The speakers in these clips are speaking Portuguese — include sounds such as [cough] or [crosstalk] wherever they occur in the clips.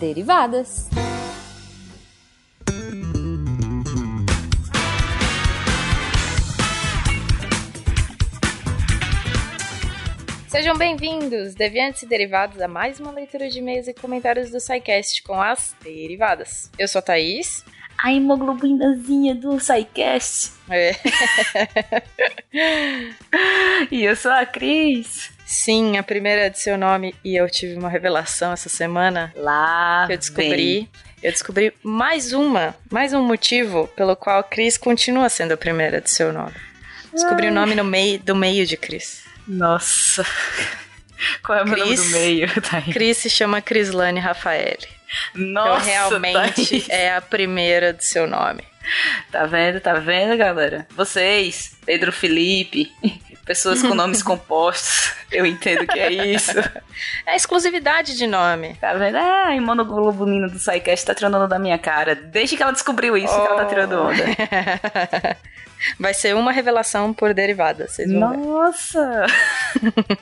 Derivadas. Sejam bem-vindos, deviantes e derivados, a mais uma leitura de e-mails e comentários do SciCast com as derivadas. Eu sou a Thaís. A hemoglobinazinha do SciCast. É. [laughs] e eu sou a Cris. Sim, a primeira de seu nome e eu tive uma revelação essa semana. Lá. Que eu descobri. Vem. Eu descobri mais uma, mais um motivo pelo qual Cris continua sendo a primeira de seu nome. Descobri Ai. o nome no meio do meio de Cris. Nossa. [laughs] Qual é o Chris, nome do meio, [laughs] Thaís? Cris se chama Crislane Rafaele. Nossa, então, realmente Thaís. é a primeira do seu nome. Tá vendo, tá vendo, galera? Vocês, Pedro Felipe, pessoas com nomes [laughs] compostos, eu entendo que é isso. É exclusividade de nome. Tá vendo? Ah, a imunoglobulina do SciCast tá tirando onda da minha cara. Desde que ela descobriu isso, oh. que ela tá tirando onda. [laughs] Vai ser uma revelação por derivada, vocês vão Nossa!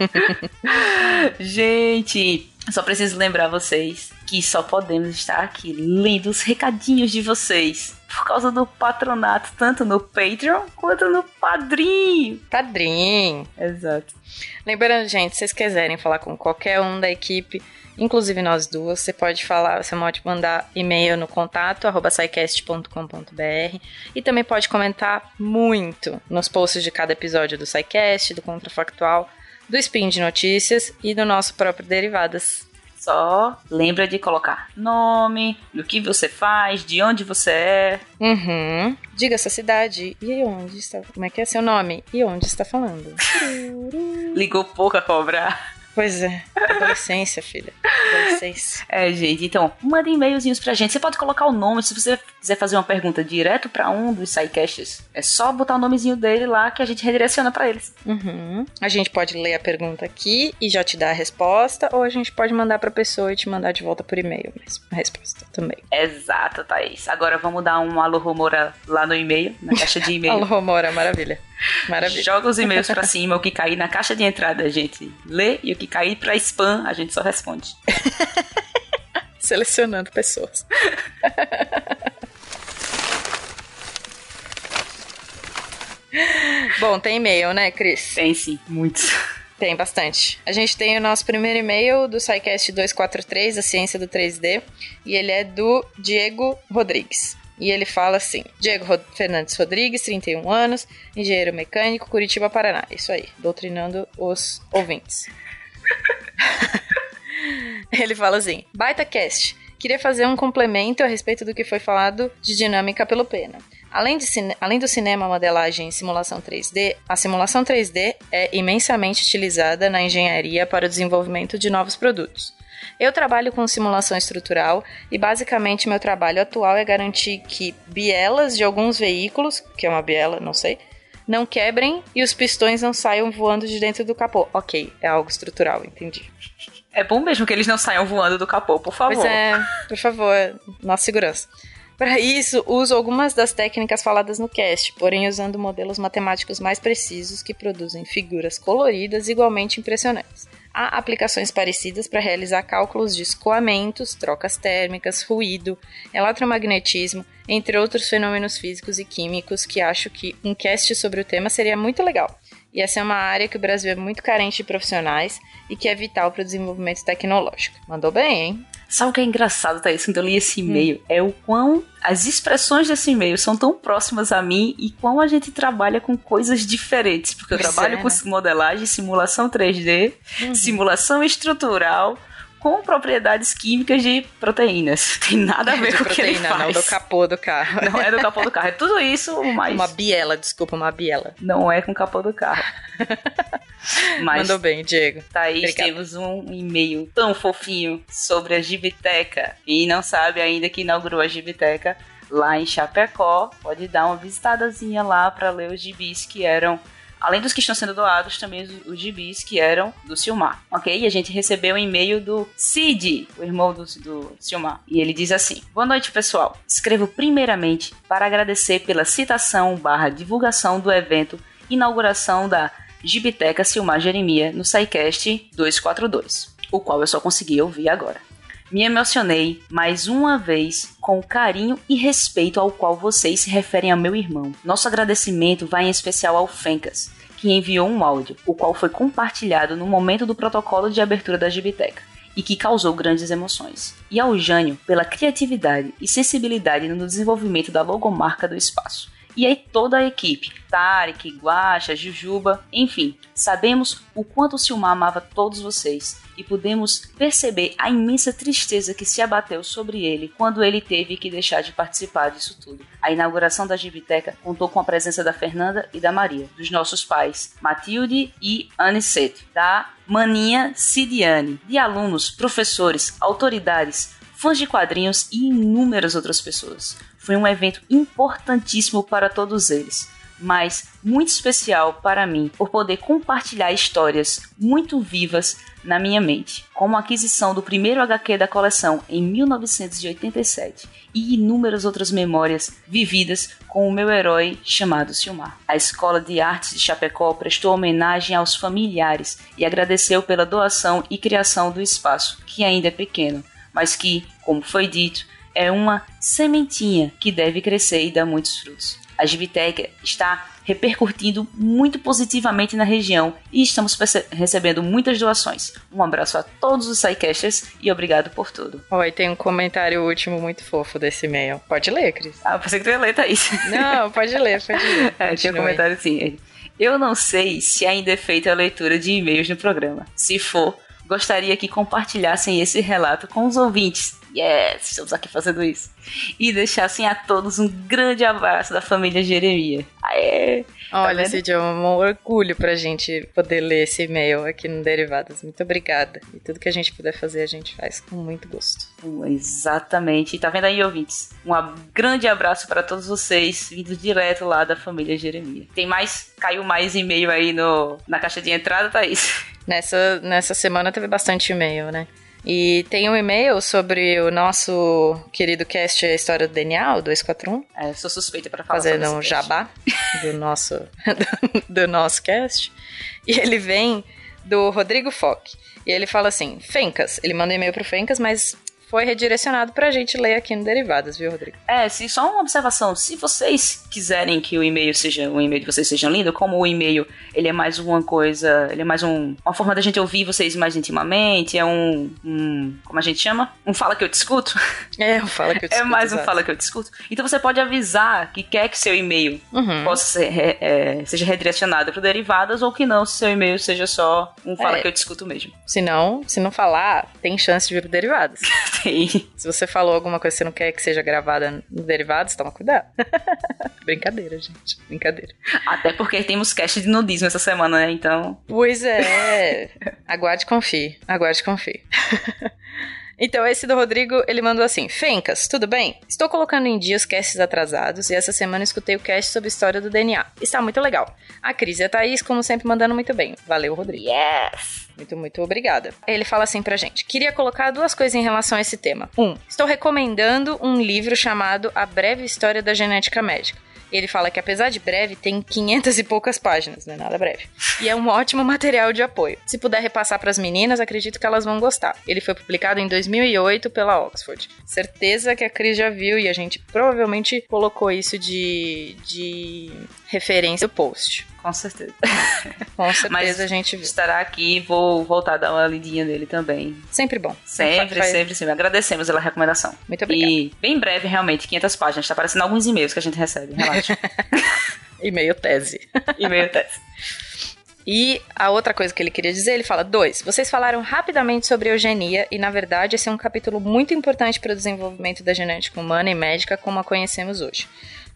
[laughs] Gente, só preciso lembrar vocês que só podemos estar aqui lendo os recadinhos de vocês por causa do patronato, tanto no Patreon quanto no Padrim. Padrim. Exato. Lembrando, gente, se vocês quiserem falar com qualquer um da equipe, inclusive nós duas, você pode falar, você pode mandar e-mail no contato arroba e também pode comentar muito nos posts de cada episódio do SciCast, do Contrafactual, do Spin de Notícias e do nosso próprio Derivadas. Só lembra de colocar nome, do que você faz, de onde você é. Uhum. Diga sua cidade e onde está. Como é que é seu nome? E onde está falando? [laughs] Ligou pouco a cobrar. Pois é. Adolescência, filha. Adolescência. É, gente. Então, manda e-mailzinhos pra gente. Você pode colocar o nome. Se você quiser fazer uma pergunta direto para um dos sidecasts, é só botar o nomezinho dele lá que a gente redireciona para eles. Uhum. A gente pode ler a pergunta aqui e já te dar a resposta, ou a gente pode mandar pra pessoa e te mandar de volta por e-mail mesmo. A resposta também. Exato, Thaís. Agora vamos dar um alô rumora lá no e-mail, na caixa de e-mail. [laughs] alô rumora, maravilha. Maravilha. Joga os e-mails pra [laughs] cima, o que cair na caixa de entrada a gente lê e o que cair pra spam a gente só responde. [laughs] [laughs] Selecionando pessoas. [laughs] Bom, tem e-mail, né, Cris? Tem sim, muitos. Tem bastante. A gente tem o nosso primeiro e-mail do SciCast 243, a ciência do 3D, e ele é do Diego Rodrigues. E ele fala assim: Diego Rod Fernandes Rodrigues, 31 anos, engenheiro mecânico, Curitiba, Paraná. Isso aí, doutrinando os ouvintes. [laughs] [laughs] ele fala assim: Baita cast. Queria fazer um complemento a respeito do que foi falado de dinâmica pelo Pena. Além, de além do cinema, modelagem e simulação 3D, a simulação 3D é imensamente utilizada na engenharia para o desenvolvimento de novos produtos. Eu trabalho com simulação estrutural e basicamente meu trabalho atual é garantir que bielas de alguns veículos, que é uma biela, não sei, não quebrem e os pistões não saiam voando de dentro do capô. Ok, é algo estrutural, entendi. É bom mesmo que eles não saiam voando do capô, por favor. Pois é, por favor, nossa segurança. Para isso, uso algumas das técnicas faladas no cast, porém usando modelos matemáticos mais precisos que produzem figuras coloridas igualmente impressionantes. Há aplicações parecidas para realizar cálculos de escoamentos, trocas térmicas, ruído, eletromagnetismo, entre outros fenômenos físicos e químicos que acho que um cast sobre o tema seria muito legal. E essa é uma área que o Brasil é muito carente de profissionais e que é vital para o desenvolvimento tecnológico. Mandou bem, hein? Sabe o que é engraçado, Thaís, quando eu li esse e-mail? Hum. É o quão as expressões desse e-mail são tão próximas a mim e quão a gente trabalha com coisas diferentes. Porque eu trabalho é, com né? modelagem, simulação 3D, uhum. simulação estrutural, com propriedades químicas de proteínas. [laughs] Tem nada a ver com o que ele faz. Não do capô do carro. Não é do capô do carro. É tudo isso, mas... Uma biela, desculpa, uma biela. Não é com o capô do carro. [laughs] mas, Mandou bem, Diego. Thaís, Obrigada. temos um e-mail tão fofinho sobre a Gibiteca. E não sabe ainda que inaugurou a Gibiteca lá em Chapecó. Pode dar uma visitadazinha lá para ler os gibis que eram Além dos que estão sendo doados, também os, os gibis que eram do Silmar, ok? E a gente recebeu um e-mail do Cid, o irmão do, do Silmar. E ele diz assim: Boa noite, pessoal. Escrevo primeiramente para agradecer pela citação barra divulgação do evento inauguração da Gibiteca Silmar Jeremia no SciCast 242, o qual eu só consegui ouvir agora. Me emocionei mais uma vez com o carinho e respeito ao qual vocês se referem ao meu irmão. Nosso agradecimento vai em especial ao Fencas, que enviou um áudio, o qual foi compartilhado no momento do protocolo de abertura da Gibiteca e que causou grandes emoções. E ao Jânio pela criatividade e sensibilidade no desenvolvimento da logomarca do espaço. E aí toda a equipe, Tarek, Guacha, Jujuba, enfim, sabemos o quanto o Silmar amava todos vocês e pudemos perceber a imensa tristeza que se abateu sobre ele quando ele teve que deixar de participar disso tudo. A inauguração da Gibiteca contou com a presença da Fernanda e da Maria, dos nossos pais, Matilde e Aniceto, da Maninha Cidiane, de alunos, professores, autoridades, fãs de quadrinhos e inúmeras outras pessoas. Foi um evento importantíssimo para todos eles, mas muito especial para mim por poder compartilhar histórias muito vivas na minha mente, como a aquisição do primeiro HQ da coleção em 1987 e inúmeras outras memórias vividas com o meu herói chamado Silmar. A Escola de Artes de Chapecó prestou homenagem aos familiares e agradeceu pela doação e criação do espaço, que ainda é pequeno, mas que, como foi dito, é uma sementinha que deve crescer e dar muitos frutos. A Gibiteca está repercutindo muito positivamente na região e estamos recebendo muitas doações. Um abraço a todos os SciCasters e obrigado por tudo. Oi, tem um comentário último muito fofo desse e-mail. Pode ler, Cris? Ah, pensei que tu ia ler, Thaís. Não, pode ler, [laughs] pode ler. É, tinha um comentário assim. Eu não sei se ainda é feita a leitura de e-mails no programa. Se for, gostaria que compartilhassem esse relato com os ouvintes Yes, estamos aqui fazendo isso. E deixassem a todos um grande abraço da família Jeremias. Aê! Tá Olha, tá Cid, é um orgulho pra gente poder ler esse e-mail aqui no Derivadas. Muito obrigada. E tudo que a gente puder fazer, a gente faz com muito gosto. Exatamente. E tá vendo aí, ouvintes? Um grande abraço para todos vocês, vindos direto lá da família Jeremias. Tem mais? Caiu mais e-mail aí no, na caixa de entrada, Thaís? Nessa, nessa semana teve bastante e-mail, né? E tem um e-mail sobre o nosso querido cast A História do DNA, o 241. É, sou suspeita para falar Fazendo um jabá [laughs] do nosso, do, do nosso cast. E ele vem do Rodrigo Fock. E ele fala assim: Fencas. Ele manda e-mail pro Fencas, mas foi redirecionado pra gente ler aqui no Derivadas, viu, Rodrigo? É, se, só uma observação. Se vocês quiserem que o e-mail seja o e-mail de vocês seja lindo, como o e-mail ele é mais uma coisa, ele é mais um, uma forma da gente ouvir vocês mais intimamente, é um, um como a gente chama? Um fala que eu discuto. [laughs] É, um fala que eu discuto. [laughs] é mais exato. um fala que eu discuto. Então você pode avisar que quer que seu e-mail uhum. possa ser, é, seja redirecionado para Derivadas ou que não, se seu e-mail seja só um fala é. que eu discuto mesmo. Se não, se não falar, tem chance de vir pro Derivadas. [laughs] Se você falou alguma coisa que você não quer que seja gravada no Derivados, toma cuidado. [laughs] Brincadeira, gente. Brincadeira. Até porque temos cast de nudismo essa semana, né? Então. Pois é. Aguarde e confie. Aguarde e confie. [laughs] Então, esse do Rodrigo, ele mandou assim: Fencas, tudo bem? Estou colocando em dia os casts atrasados e essa semana escutei o cast sobre história do DNA. Está muito legal. A Cris e a Thaís, como sempre, mandando muito bem. Valeu, Rodrigo. Yes! Muito, muito obrigada. Ele fala assim pra gente: queria colocar duas coisas em relação a esse tema. Um, estou recomendando um livro chamado A Breve História da Genética Médica ele fala que apesar de breve, tem 500 e poucas páginas, não é nada breve. E é um ótimo material de apoio. Se puder repassar para as meninas, acredito que elas vão gostar. Ele foi publicado em 2008 pela Oxford. Certeza que a Cris já viu e a gente provavelmente colocou isso de, de referência no post. Com certeza. [laughs] Com certeza Mas a gente viu. estará aqui vou voltar a dar uma lidinha nele também. Sempre bom. Sempre, faz... sempre, sempre. Agradecemos pela recomendação. Muito obrigada. E bem breve, realmente, 500 páginas. Está aparecendo alguns e-mails que a gente recebe, relaxa. [laughs] e-mail tese. [laughs] e-mail tese. E a outra coisa que ele queria dizer, ele fala: dois, vocês falaram rapidamente sobre eugenia e, na verdade, esse é um capítulo muito importante para o desenvolvimento da genética humana e médica como a conhecemos hoje.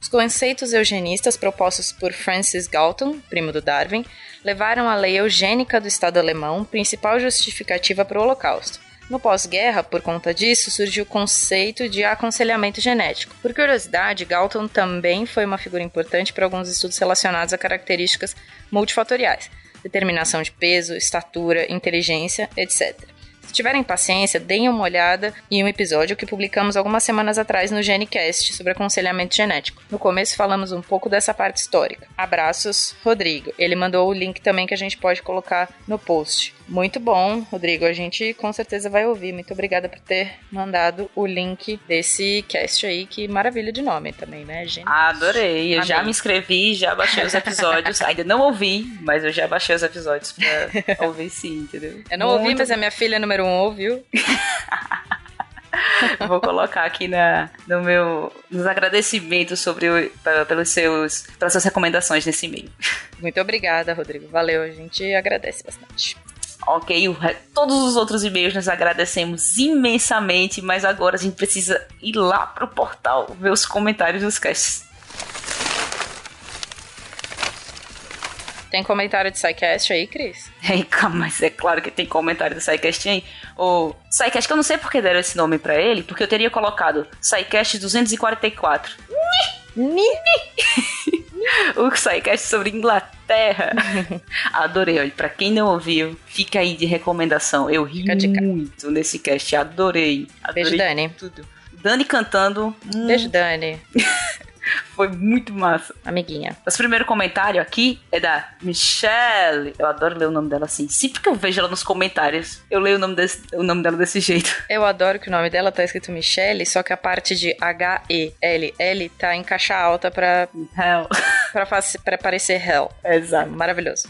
Os conceitos eugenistas propostos por Francis Galton, primo do Darwin, levaram à lei eugênica do Estado alemão, principal justificativa para o Holocausto. No pós-guerra, por conta disso, surgiu o conceito de aconselhamento genético. Por curiosidade, Galton também foi uma figura importante para alguns estudos relacionados a características multifatoriais, determinação de peso, estatura, inteligência, etc. Se tiverem paciência, deem uma olhada em um episódio que publicamos algumas semanas atrás no GeneCast sobre aconselhamento genético. No começo falamos um pouco dessa parte histórica. Abraços, Rodrigo. Ele mandou o link também que a gente pode colocar no post. Muito bom, Rodrigo. A gente com certeza vai ouvir. Muito obrigada por ter mandado o link desse cast aí. Que maravilha de nome também, né, gente? Adorei. Eu Amei. já me inscrevi, já baixei os episódios. [laughs] Ainda não ouvi, mas eu já baixei os episódios pra ouvir sim, entendeu? Eu não Muito... ouvi, mas a minha filha número um ouviu. [laughs] Vou colocar aqui na, no meu, nos agradecimentos sobre o, pelos seus, pelas suas recomendações nesse e-mail. Muito obrigada, Rodrigo. Valeu, a gente agradece bastante. Ok, o, todos os outros e-mails nós agradecemos imensamente, mas agora a gente precisa ir lá pro portal ver os comentários dos casts. Tem comentário de SciCast aí, Cris? [laughs] É, mas é claro que tem comentário do SciCast aí. O SciCast, que eu não sei porque deram esse nome para ele, porque eu teria colocado SciCast 244. [laughs] o SciCast sobre Inglaterra. [laughs] Adorei, olha, pra quem não ouviu, fica aí de recomendação. Eu ri muito nesse cast, adorei. adorei Beijo, Dani. Tudo. Dani cantando. Beijo, Dani. [laughs] [laughs] Foi muito massa. Amiguinha. Mas o primeiro comentário aqui é da Michelle. Eu adoro ler o nome dela assim. Sempre que eu vejo ela nos comentários, eu leio o nome, desse, o nome dela desse jeito. [laughs] Eu adoro que o nome dela tá escrito Michelle, só que a parte de H-E-L-L tá em caixa alta pra. Hell. pra, pra parecer Hell. [laughs] Exato. Maravilhoso.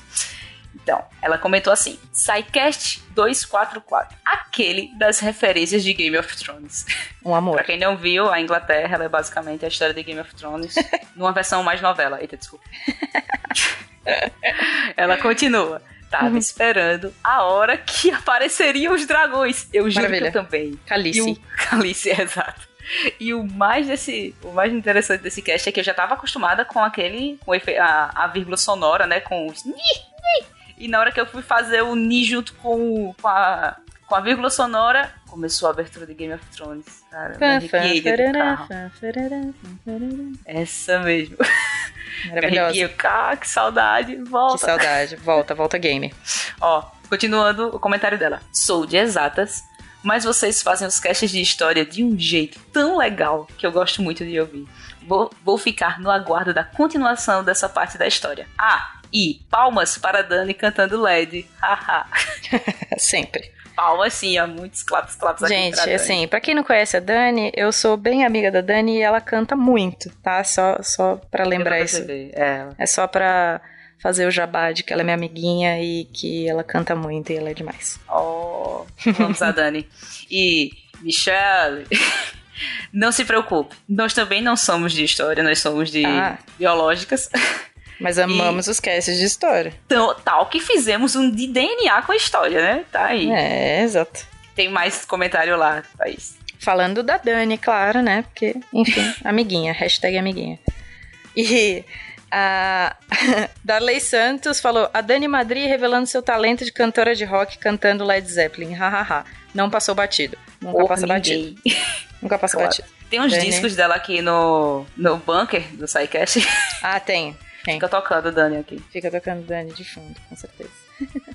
Então, ela comentou assim: SciCast 244, aquele das referências de Game of Thrones. [laughs] Um amor. pra quem não viu, a Inglaterra é basicamente a história de Game of Thrones [laughs] numa versão mais novela. Eita, desculpa. [laughs] ela continua. Tava uhum. esperando a hora que apareceriam os dragões. Eu juro Maravilha. que eu também. Calice. O... Calice, exato. E o mais desse, o mais interessante desse cast é que eu já tava acostumada com aquele, com a, a vírgula sonora, né, com os e na hora que eu fui fazer o Ni junto com, com, a, com a vírgula sonora, começou a abertura de Game of Thrones. Cara, Essa mesmo. [laughs] Maravilhosa. Ah, que saudade, volta. Que saudade, volta, volta game. [laughs] Ó, continuando o comentário dela. Sou de exatas, mas vocês fazem os casts de história de um jeito tão legal que eu gosto muito de ouvir. Vou, vou ficar no aguardo da continuação dessa parte da história. Ah, e palmas para Dani cantando LED. Haha. [laughs] Sempre. Palmas sim, há muitos claps, claps Gente, aqui pra assim, pra quem não conhece a Dani, eu sou bem amiga da Dani e ela canta muito, tá? Só, só pra lembrar isso. É. é só pra fazer o jabá de que ela é minha amiguinha e que ela canta muito e ela é demais. Oh, vamos a Dani. E Michelle. [laughs] Não se preocupe, nós também não somos de história, nós somos de ah. biológicas. [laughs] Mas amamos e... os casts de história. Então, tal que fizemos um de DNA com a história, né? Tá aí. É, exato. Tem mais comentário lá, Thaís. Falando da Dani, claro, né? Porque, enfim, [laughs] amiguinha, hashtag amiguinha. E a [laughs] Darley Santos falou: a Dani Madri revelando seu talento de cantora de rock cantando Led Zeppelin. Hahaha. Não passou batido. Nunca Por passa ninguém. batido. [laughs] Nunca passa claro. batido. Tem uns Dani. discos dela aqui no, no bunker do SciCast. Ah, tem. Tem. Fica tocando Dani aqui. Fica tocando Dani de fundo, com certeza. [laughs]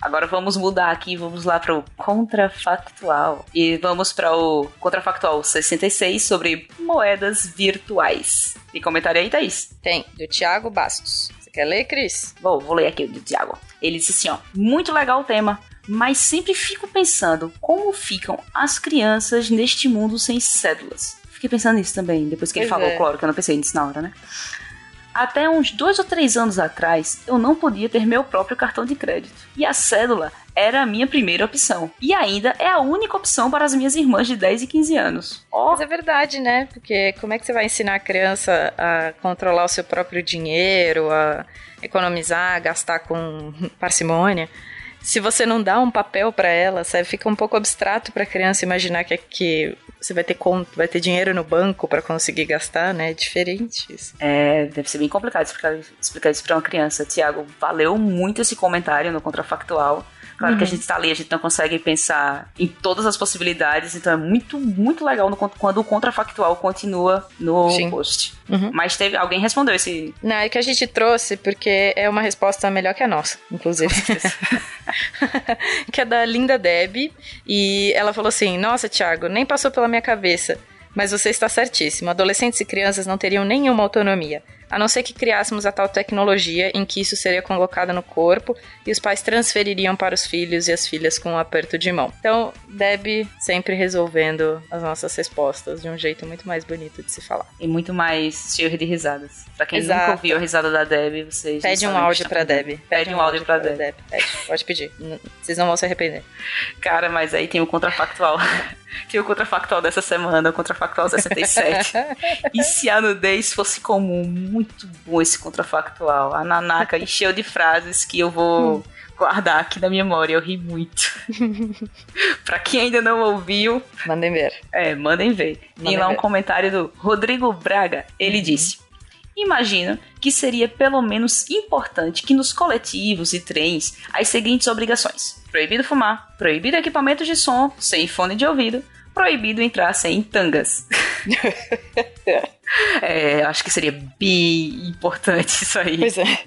Agora vamos mudar aqui, vamos lá para o contrafactual. E vamos para o contrafactual 66 sobre moedas virtuais. Tem comentário aí, Thaís? Tem, do Thiago Bastos. Você quer ler, Cris? Vou, vou ler aqui o do Thiago. Ele disse assim, ó, muito legal o tema, mas sempre fico pensando como ficam as crianças neste mundo sem cédulas. Fiquei pensando nisso também, depois que pois ele falou, é. claro que eu não pensei nisso na hora, né? Até uns dois ou três anos atrás, eu não podia ter meu próprio cartão de crédito. E a cédula era a minha primeira opção. E ainda é a única opção para as minhas irmãs de 10 e 15 anos. Oh. Mas é verdade, né? Porque como é que você vai ensinar a criança a controlar o seu próprio dinheiro, a economizar, a gastar com [laughs] parcimônia? Se você não dá um papel para ela, sabe, fica um pouco abstrato para a criança imaginar que, que você vai ter conta, vai ter dinheiro no banco para conseguir gastar, né? É diferente isso. É, deve ser bem complicado explicar, explicar isso para uma criança. Tiago, valeu muito esse comentário no contrafactual. Claro uhum. que a uhum. gente está ali, a gente não consegue pensar em todas as possibilidades, então é muito, muito legal no, quando o contrafactual continua no Sim. post. Uhum. Mas teve alguém respondeu esse. Não, é que a gente trouxe porque é uma resposta melhor que a nossa, inclusive. [laughs] que é da Linda Deb. E ela falou assim: Nossa, Thiago, nem passou pela minha cabeça. Mas você está certíssimo. Adolescentes e crianças não teriam nenhuma autonomia. A não ser que criássemos a tal tecnologia em que isso seria colocado no corpo e os pais transfeririam para os filhos e as filhas com um aperto de mão. Então, Deb sempre resolvendo as nossas respostas de um jeito muito mais bonito de se falar. E muito mais cheio de risadas. Pra quem Exato. nunca ouviu a risada da Deb, vocês. Pede um o que áudio pra. Deb. Pede um áudio pra Deb. Pede, pode pedir. Vocês não vão se arrepender. Cara, mas aí tem o contrafactual. [laughs] tem o contrafactual dessa semana, o contrafactual 67. e se a nudez fosse comum? Muito bom esse contrafactual. A Nanaka encheu de frases que eu vou guardar aqui na memória. Eu ri muito. [laughs] pra quem ainda não ouviu, Mandem ver. é, mandem ver. Tem Mandem lá um ver. comentário do Rodrigo Braga. Ele disse: Imagino que seria pelo menos importante que nos coletivos e trens as seguintes obrigações: proibido fumar, proibido equipamentos de som sem fone de ouvido, proibido entrar sem tangas. [laughs] É, acho que seria bem importante isso aí. Pois é.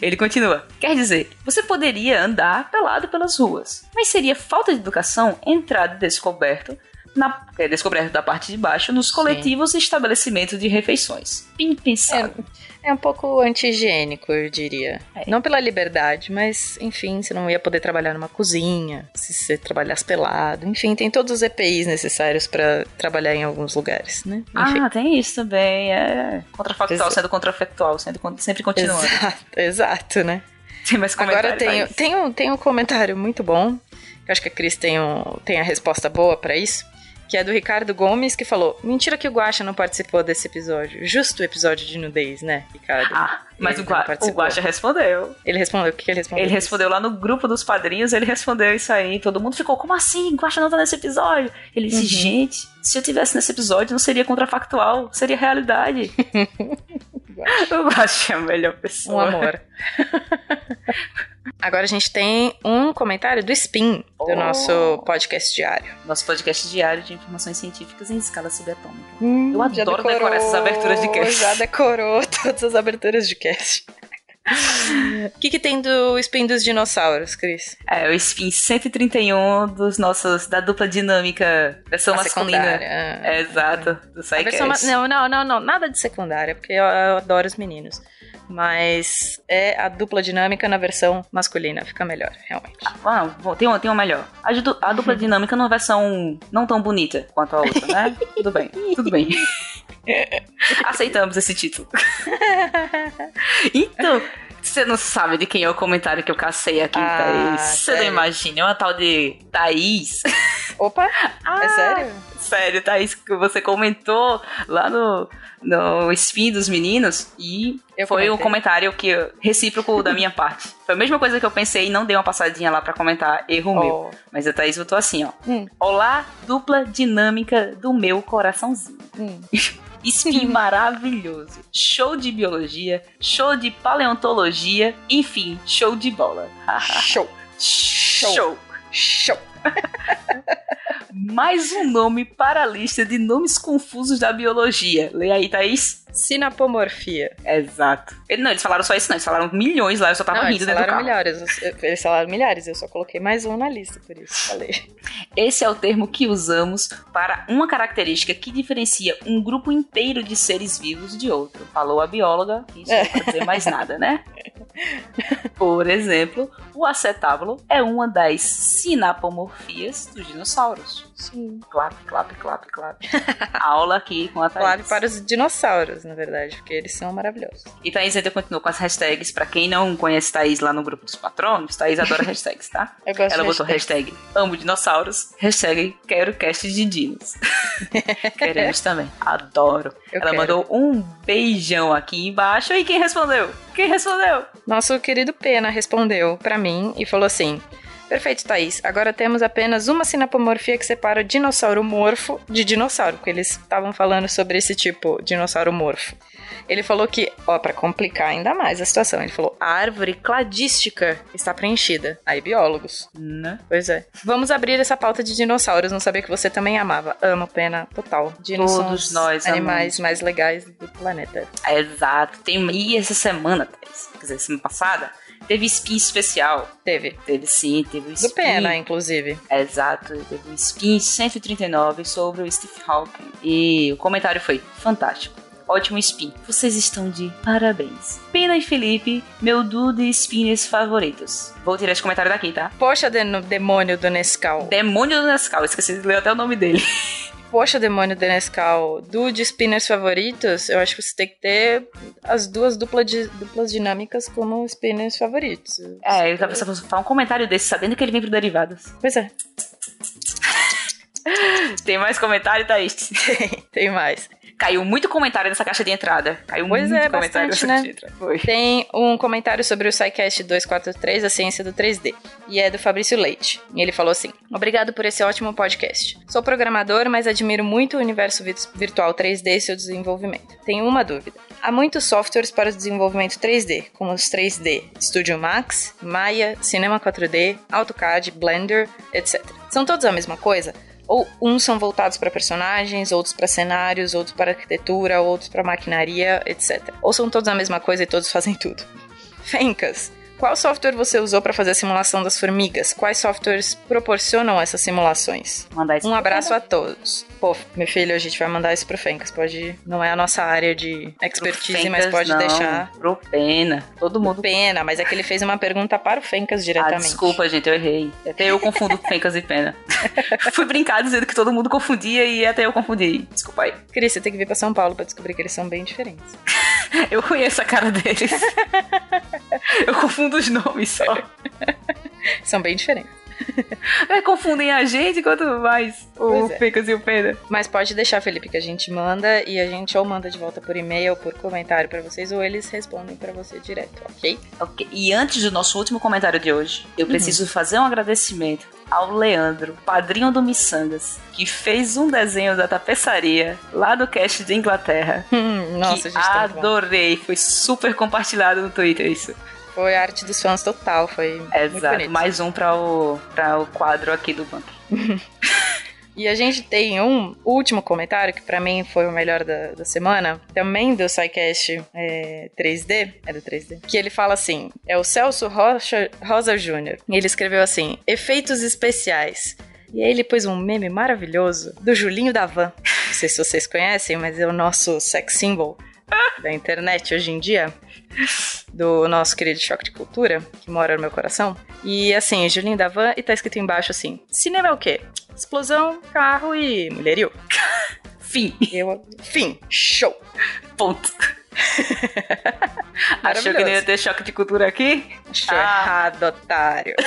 Ele continua. Quer dizer, você poderia andar pelado pelas ruas, mas seria falta de educação entrar descoberto na é, descoberto da parte de baixo nos coletivos e estabelecimentos de refeições. Bem pensado. É um pouco anti-higiênico, eu diria. É. Não pela liberdade, mas, enfim, você não ia poder trabalhar numa cozinha, se você trabalhasse pelado. Enfim, tem todos os EPIs necessários pra trabalhar em alguns lugares, né? Enfim. Ah, tem isso também. É contrafactual Exa- sendo contrafactual, sendo sempre continuando. Exato, [laughs] exato, né? Tem mais Agora tem, tem, um, tem um comentário muito bom, eu acho que a Cris tem, um, tem a resposta boa pra isso, que é do Ricardo Gomes, que falou: Mentira que o Guaxa não participou desse episódio. Justo o episódio de nudez, né, Ricardo? Ah, mas Ele o, Gua o. Guaxa respondeu. Ele respondeu, o que, que ele respondeu? Ele respondeu lá no grupo dos padrinhos, ele respondeu isso aí. Todo mundo ficou, como assim? Guaxa não tá nesse episódio? Ele disse, Uhum. gente, se eu tivesse nesse episódio, não seria contrafactual, seria realidade. [laughs] o Guaxa é a melhor Um pessoa. amor. [laughs] Agora a gente tem um comentário do Spin, do Oh. nosso podcast diário. Nosso podcast diário de informações científicas em escala subatômica. Hum, Eu adoro decorar essas aberturas de cast. Já decorou todas as aberturas de cast. O que, que tem do Spin dos dinossauros, Cris? É, o Spin 131 dos nossos, da dupla dinâmica, versão A masculina. secundária. É, exato, do A versão ma- SciCast. não, não, não, não, nada de secundária, porque eu, eu adoro os meninos. Mas é a dupla dinâmica na versão masculina, fica melhor, realmente. Ah, bom, tem uma, tem uma melhor. A, du- a dupla [laughs] dinâmica numa versão não tão bonita quanto a outra, né? tudo bem, tudo bem. [laughs] Aceitamos esse título. [laughs] então, você não sabe de quem é o comentário que eu cacei aqui, Ah, Thaís. Você não imagina, é uma tal de Thaís. Opa, [laughs] Ah, é sério? Sério, Thaís, que você comentou lá no, no Spin dos meninos e Eu foi um comentei. comentário que recíproco da minha [laughs] parte. Foi a mesma coisa que eu pensei e não dei uma passadinha lá pra comentar, erro meu. Oh, Mas a Thaís botou assim, ó. Hum. Olá, dupla dinâmica do meu coraçãozinho. hum. Spin [laughs] maravilhoso. Show de biologia, show de paleontologia, enfim, show de bola. [laughs] Show, show. show. [laughs] Mais um nome para a lista de nomes confusos da biologia. Lê aí, Thaís. Sinapomorfia. Exato. Ele- Não, eles falaram só isso, não. Eles falaram milhões lá, eu só tava Não, rindo eles dentro do carro. milhares. eu- Eles falaram milhares, eu só coloquei mais um na lista, por isso falei. [laughs] Esse é o termo que usamos para uma característica que diferencia um grupo inteiro de seres vivos de outro. Falou a bióloga, isso não precisa dizer mais nada, né? [laughs] Por exemplo, o acetábulo é uma das sinapomorfias dos dinossauros. Sim. Clap, clap, clap, clap. Aula aqui com a Thaís. Claro, para os dinossauros, na verdade, porque eles são maravilhosos. E Thaís ainda continua com as hashtags. Pra quem não conhece Thaís lá no grupo dos patronos, Thaís adora [laughs] hashtags, tá? Eu gosto Ela botou hashtag. hashtag amo dinossauros, hashtag quero cast de dinos. [laughs] Queremos também. Adoro. Eu Ela quero. mandou um beijão aqui embaixo. E quem respondeu? Quem respondeu? Nosso querido Pena respondeu pra mim e falou assim: Perfeito, Thaís. Agora temos apenas uma sinapomorfia que separa o dinossauro morfo de dinossauro, porque eles estavam falando sobre esse tipo, dinossauro morfo. Ele falou que, ó, pra complicar ainda mais a situação, ele falou: a árvore cladística está preenchida. Aí, biólogos. Né? Pois é. Vamos abrir essa pauta de dinossauros. Não sabia que você também amava. Amo, Pena, total. Dinos são Todos os nós animais amamos. mais legais do planeta. Exato. Tem... E essa semana, Thaís, quer dizer, semana passada, teve spin especial. Teve. Teve sim, teve o Do spin. Pena, inclusive. Exato, teve um spin 139 sobre o Steve Hawking. E o comentário foi fantástico. ótimo spin. Vocês estão de parabéns. Pena e Felipe, meu duo de spinners favoritos. Vou tirar esse comentário daqui, tá? Poxa, den- demônio do Nescau. Demônio do Nescau, esqueci de ler até o nome dele. [laughs] Poxa, demônio do Nescau. Do de spinners favoritos, eu acho que você tem que ter as duas dupla duplas dinâmicas como spinners favoritos. É, eu tava pensando, falar um comentário desse, sabendo que ele vem pro Derivados. Pois é, [laughs] Tem mais comentário, Thaís? [laughs] tem, tem mais. Caiu muito comentário nessa caixa de entrada. Caiu Pois muito é, comentário bastante, nessa né? caixa de entrada. Foi. Tem um comentário sobre o SciCast 243, A Ciência do 3D, e é do Fabrício Leite. E ele falou assim: Obrigado por esse ótimo podcast. Sou programador, mas admiro muito o universo vi- virtual 3D e seu desenvolvimento. Tenho uma dúvida. Há muitos softwares para o desenvolvimento 3D, como os 3D Studio Max, Maya, Cinema 4D, AutoCAD, Blender, etc. São todos a mesma coisa? Ou uns são voltados para personagens, outros para cenários, outros para arquitetura, outros para maquinaria, etc. Ou são todos a mesma coisa e todos fazem tudo. Fencas, qual software você usou para fazer a simulação das formigas? Quais softwares proporcionam essas simulações? Mandar isso Um abraço a todos. Pô, meu filho, a gente vai mandar isso pro Fencas. Pode, não é a nossa área de expertise, Pro mas Fencas, pode não, deixar. Pro Pena. Todo mundo. Pena, mas é que ele fez uma pergunta para o Fencas Ah, diretamente. desculpa, gente, eu errei. Até eu confundo Fencas e Pena. [laughs] Fui brincar dizendo que todo mundo confundia e até eu confundi. Desculpa aí. Cris, você tem que vir pra São Paulo pra descobrir que eles são bem diferentes. Eu conheço a cara deles. [laughs] eu confundo os nomes só. São bem diferentes. É, confundem a gente quanto mais o é. Fencas e o Pena. Mas pode deixar, Felipe, que a gente manda e a gente ou manda de volta por e-mail, por comentário pra vocês, ou eles respondem pra você direto, ok? Ok, E antes do nosso último comentário de hoje, eu preciso fazer um agradecimento ao Leandro, padrinho do Missangas, que fez um desenho da tapeçaria lá do cast de Inglaterra. [laughs] Hum, nossa, que gente, tá adorei, foi super compartilhado no Twitter isso. Foi a arte dos fãs total, foi muito Exato, mais um para o, pra o quadro aqui do banco. [laughs] E a gente tem um último comentário, que pra mim foi o melhor da, da semana, também do SciCast é, 3D, é do 3D, que ele fala assim, é o Celso Rocha, Rosa Júnior, ele escreveu assim, efeitos especiais. E aí ele pôs um meme maravilhoso do Julinho da Van. Não sei se vocês conhecem, mas é o nosso sex symbol da internet hoje em dia. Do nosso querido Choque de Cultura, que mora no meu coração. E assim, Julinho da Van, e tá escrito embaixo assim: cinema é o quê? Explosão, carro e mulherio. [laughs] Fim, Eu, fim, show. ponto. [laughs] Achou que não ia ter choque de cultura aqui? Achou Ah. errado, otário. [laughs]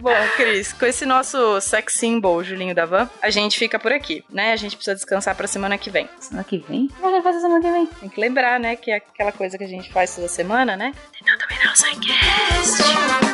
Bom, Cris, com esse nosso sex symbol, Julinho da Van, a gente fica por aqui, né? A gente precisa descansar pra semana que vem. Semana que vem? O que vai fazer semana que vem? Tem que lembrar, né? Que é aquela coisa que a gente faz toda semana, né? Tentar dominar o Psycast.